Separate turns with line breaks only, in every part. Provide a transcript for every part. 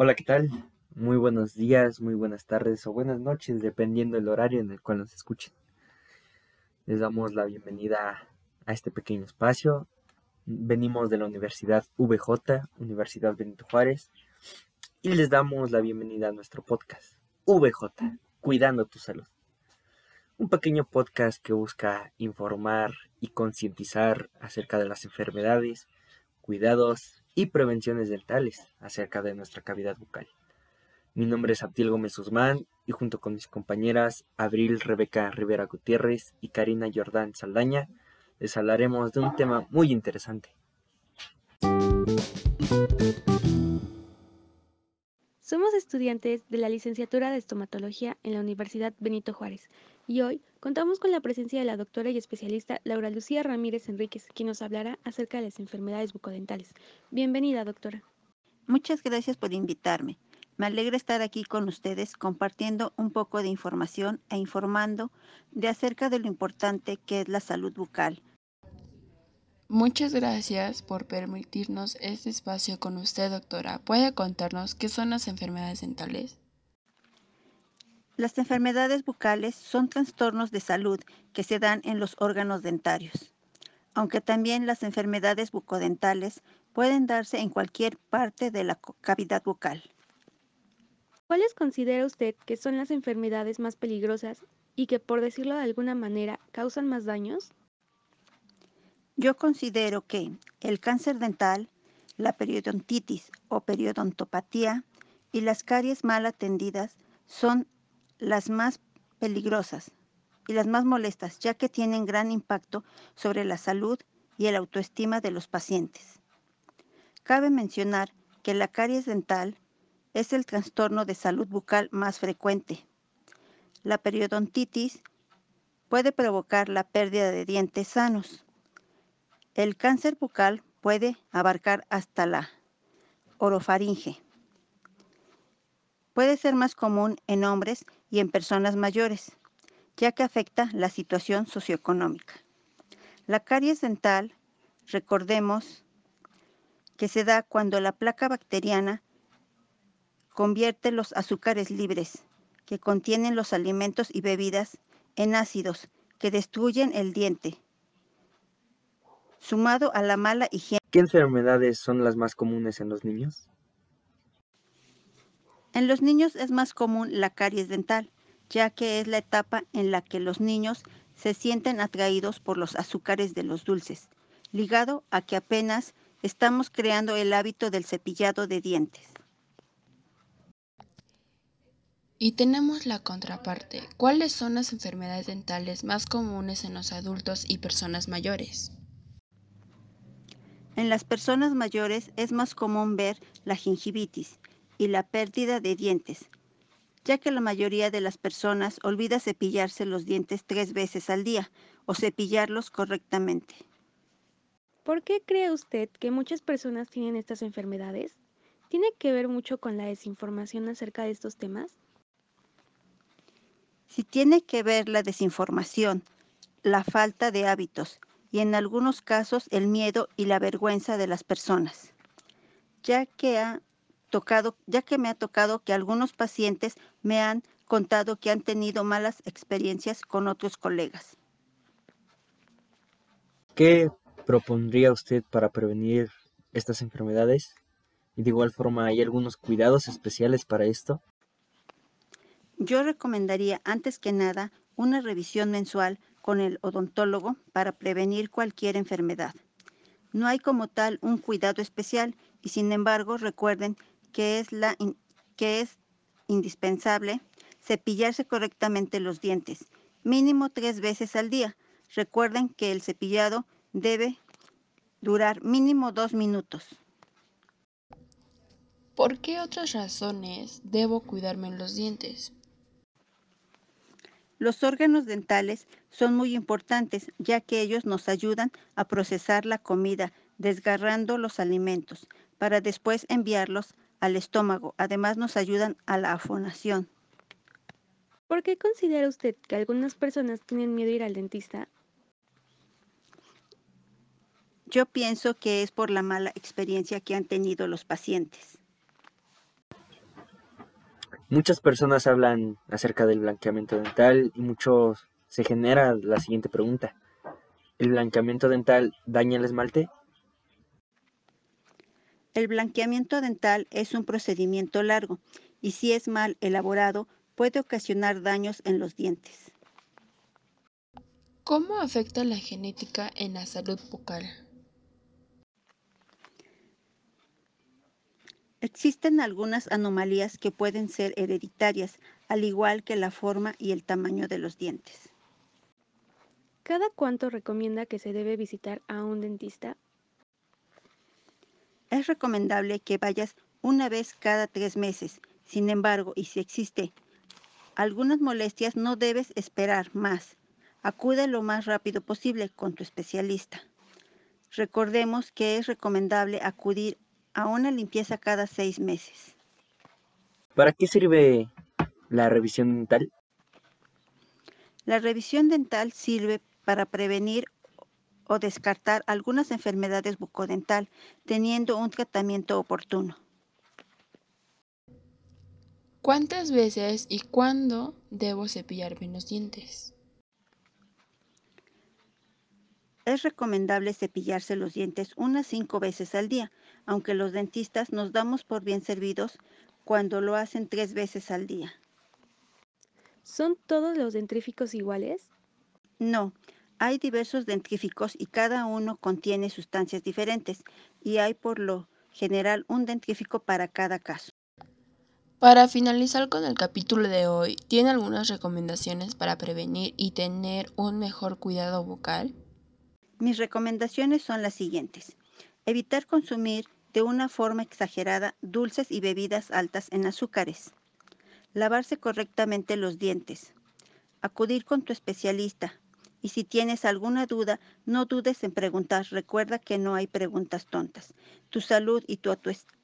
Hola, ¿qué tal? Muy buenos días, muy buenas tardes o buenas noches, dependiendo del horario en el cual nos escuchen. Les damos la bienvenida a este pequeño espacio. Venimos de la Universidad VJ, Universidad Benito Juárez, y les damos la bienvenida a nuestro podcast, VJ, Cuidando tu Salud. Un pequeño podcast que busca informar y concientizar acerca de las enfermedades, cuidados y prevenciones dentales acerca de nuestra cavidad bucal. Mi nombre es Abdiel Gómez Guzmán y junto con mis compañeras Abril Rebeca Rivera Gutiérrez y Karina Jordán Saldaña les hablaremos de un tema muy interesante.
Somos estudiantes de la licenciatura de estomatología en la Universidad Benito Juárez y hoy contamos con la presencia de la doctora y especialista Laura Lucía Ramírez Enríquez, quien nos hablará acerca de las enfermedades bucodentales. Bienvenida, doctora.
Muchas gracias por invitarme. Me alegra estar aquí con ustedes compartiendo un poco de información e informando de acerca de lo importante que es la salud bucal.
Muchas gracias por permitirnos este espacio con usted, doctora. ¿Puede contarnos qué son las enfermedades dentales?
Las enfermedades bucales son trastornos de salud que se dan en los órganos dentarios, aunque también las enfermedades bucodentales pueden darse en cualquier parte de la cavidad bucal.
¿Cuáles considera usted que son las enfermedades más peligrosas y que, por decirlo de alguna manera, causan más daños?
Yo considero que el cáncer dental, la periodontitis o periodontopatía y las caries mal atendidas son las más peligrosas y las más molestas, ya que tienen gran impacto sobre la salud y el autoestima de los pacientes. Cabe mencionar que la caries dental es el trastorno de salud bucal más frecuente. La periodontitis puede provocar la pérdida de dientes sanos. El cáncer bucal puede abarcar hasta la orofaringe. Puede ser más común en hombres y en personas mayores, ya que afecta la situación socioeconómica. La caries dental, recordemos que se da cuando la placa bacteriana convierte los azúcares libres que contienen los alimentos y bebidas en ácidos que destruyen el diente, sumado a la mala higiene.
¿Qué enfermedades son las más comunes en los niños?
En los niños es más común la caries dental, ya que es la etapa en la que los niños se sienten atraídos por los azúcares de los dulces, ligado a que apenas estamos creando el hábito del cepillado de dientes.
Y tenemos la contraparte. ¿Cuáles son las enfermedades dentales más comunes en los adultos y personas mayores?
En las personas mayores es más común ver la gingivitis y la pérdida de dientes, ya que la mayoría de las personas olvida cepillarse los dientes tres veces al día o cepillarlos correctamente.
¿Por qué cree usted que muchas personas tienen estas enfermedades? ¿Tiene que ver mucho con la desinformación acerca de estos temas?
Si tiene que ver la desinformación, la falta de hábitos y en algunos casos el miedo y la vergüenza de las personas, ya que ha tocado, ya que me ha tocado que algunos pacientes me han contado que han tenido malas experiencias con otros colegas.
¿Qué propondría usted para prevenir estas enfermedades? Y de igual forma, ¿hay algunos cuidados especiales para esto?
Yo recomendaría antes que nada una revisión mensual con el odontólogo para prevenir cualquier enfermedad. No hay como tal un cuidado especial y sin embargo recuerden que es, la que es indispensable cepillarse correctamente los dientes, mínimo tres veces al día. Recuerden que el cepillado debe durar mínimo dos minutos.
¿Por qué otras razones debo cuidarme los dientes?
Los órganos dentales son muy importantes ya que ellos nos ayudan a procesar la comida desgarrando los alimentos para después enviarlos al estómago. Además nos ayudan a la afonación.
¿Por qué considera usted que algunas personas tienen miedo a ir al dentista?
Yo pienso que es por la mala experiencia que han tenido los pacientes.
Muchas personas hablan acerca del blanqueamiento dental y muchos se genera la siguiente pregunta. ¿El blanqueamiento dental daña el esmalte?
El blanqueamiento dental es un procedimiento largo y si es mal elaborado puede ocasionar daños en los dientes.
¿Cómo afecta la genética en la salud bucal?
Existen algunas anomalías que pueden ser hereditarias, al igual que la forma y el tamaño de los dientes.
¿Cada cuánto recomienda que se debe visitar a un dentista?
Es recomendable que vayas una vez cada tres meses. Sin embargo, y si existe algunas molestias, no debes esperar más. Acude lo más rápido posible con tu especialista. Recordemos que es recomendable acudir a una limpieza cada seis meses.
¿Para qué sirve la revisión dental?
La revisión dental sirve para prevenir o descartar algunas enfermedades bucodental, teniendo un tratamiento oportuno.
¿Cuántas veces y cuándo debo cepillarme los dientes?
Es recomendable cepillarse los dientes unas cinco veces al día, aunque los dentistas nos damos por bien servidos cuando lo hacen tres veces al día.
¿Son todos los dentríficos iguales?
No, hay diversos dentríficos y cada uno contiene sustancias diferentes y hay por lo general un dentrífico para cada caso.
Para finalizar con el capítulo de hoy, ¿tiene algunas recomendaciones para prevenir y tener un mejor cuidado bucal?
Mis recomendaciones son las siguientes. Evitar consumir de una forma exagerada dulces y bebidas altas en azúcares. Lavarse correctamente los dientes. Acudir con tu especialista. Y si tienes alguna duda, no dudes en preguntar. Recuerda que no hay preguntas tontas. Tu salud y tu,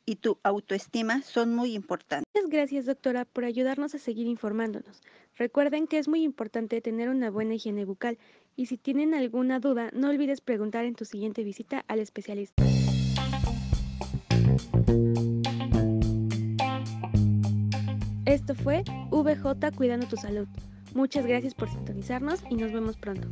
y tu autoestima son muy importantes.
Muchas gracias, doctora, por ayudarnos a seguir informándonos. Recuerden que es muy importante tener una buena higiene bucal y si tienen alguna duda, no olvides preguntar en tu siguiente visita al especialista. Esto fue VJ Cuidando tu Salud. Muchas gracias por sintonizarnos y nos vemos pronto.